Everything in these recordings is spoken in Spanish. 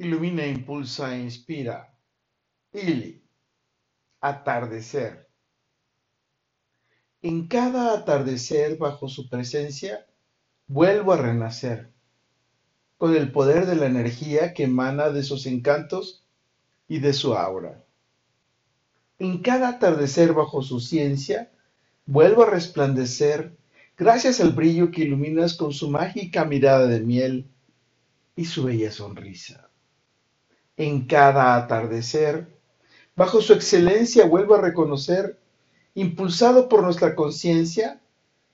Ilumina, impulsa e inspira. Ili. Atardecer. En cada atardecer bajo su presencia, vuelvo a renacer, con el poder de la energía que emana de sus encantos y de su aura. En cada atardecer bajo su ciencia, vuelvo a resplandecer gracias al brillo que iluminas con su mágica mirada de miel y su bella sonrisa. En cada atardecer, bajo su excelencia vuelvo a reconocer, impulsado por nuestra conciencia,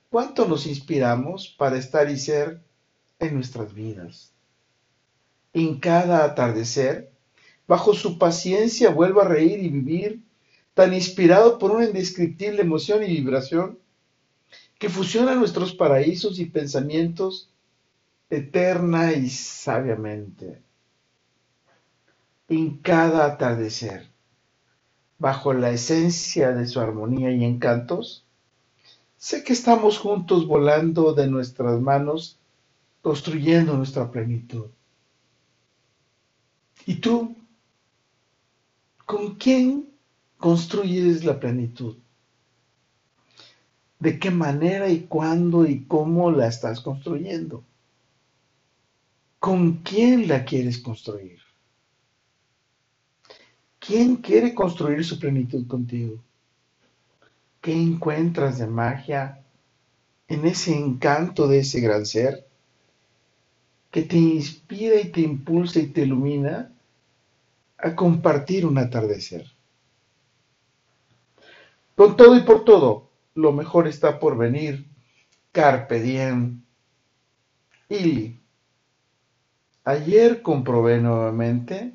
cuánto nos inspiramos para estar y ser en nuestras vidas. En cada atardecer, bajo su paciencia vuelvo a reír y vivir, tan inspirado por una indescriptible emoción y vibración que fusiona nuestros paraísos y pensamientos eterna y sabiamente. En cada atardecer, bajo la esencia de su armonía y encantos, sé que estamos juntos volando de nuestras manos, construyendo nuestra plenitud. ¿Y tú? ¿Con quién construyes la plenitud? ¿De qué manera y cuándo y cómo la estás construyendo? ¿Con quién la quieres construir? ¿Quién quiere construir su plenitud contigo? ¿Qué encuentras de magia en ese encanto de ese gran ser que te inspira y te impulsa y te ilumina a compartir un atardecer? Con todo y por todo, lo mejor está por venir. Carpe diem. Ili. Ayer comprobé nuevamente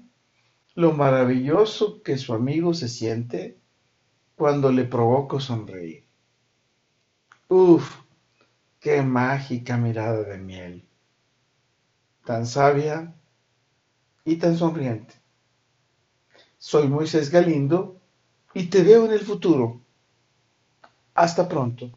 lo maravilloso que su amigo se siente cuando le provoco sonreír. Uf, qué mágica mirada de miel, tan sabia y tan sonriente. Soy Moisés Galindo y te veo en el futuro. Hasta pronto.